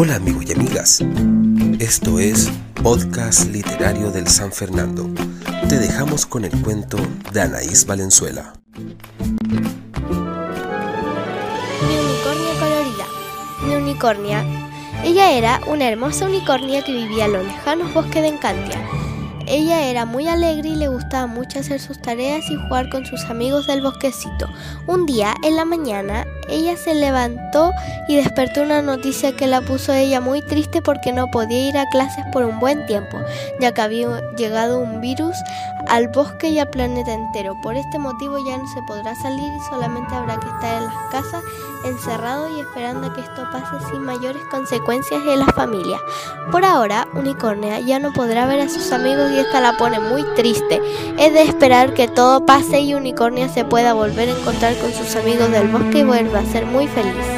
Hola amigos y amigas, esto es Podcast Literario del San Fernando. Te dejamos con el cuento de Anaís Valenzuela. Mi unicornia colorida. Mi unicornia. Ella era una hermosa unicornia que vivía en los lejanos bosques de Encantia. Ella era muy alegre y le gustaba mucho hacer sus tareas y jugar con sus amigos del bosquecito. Un día, en la mañana, ella se levantó y despertó una noticia que la puso a ella muy triste porque no podía ir a clases por un buen tiempo, ya que había llegado un virus al bosque y al planeta entero. Por este motivo ya no se podrá salir y solamente habrá que estar en las casas encerrado y esperando a que esto pase sin mayores consecuencias en la familia. Por ahora, Unicornia ya no podrá ver a sus amigos y esta la pone muy triste. Es de esperar que todo pase y Unicornia se pueda volver a encontrar con sus amigos del bosque y vuelva a ser muy feliz.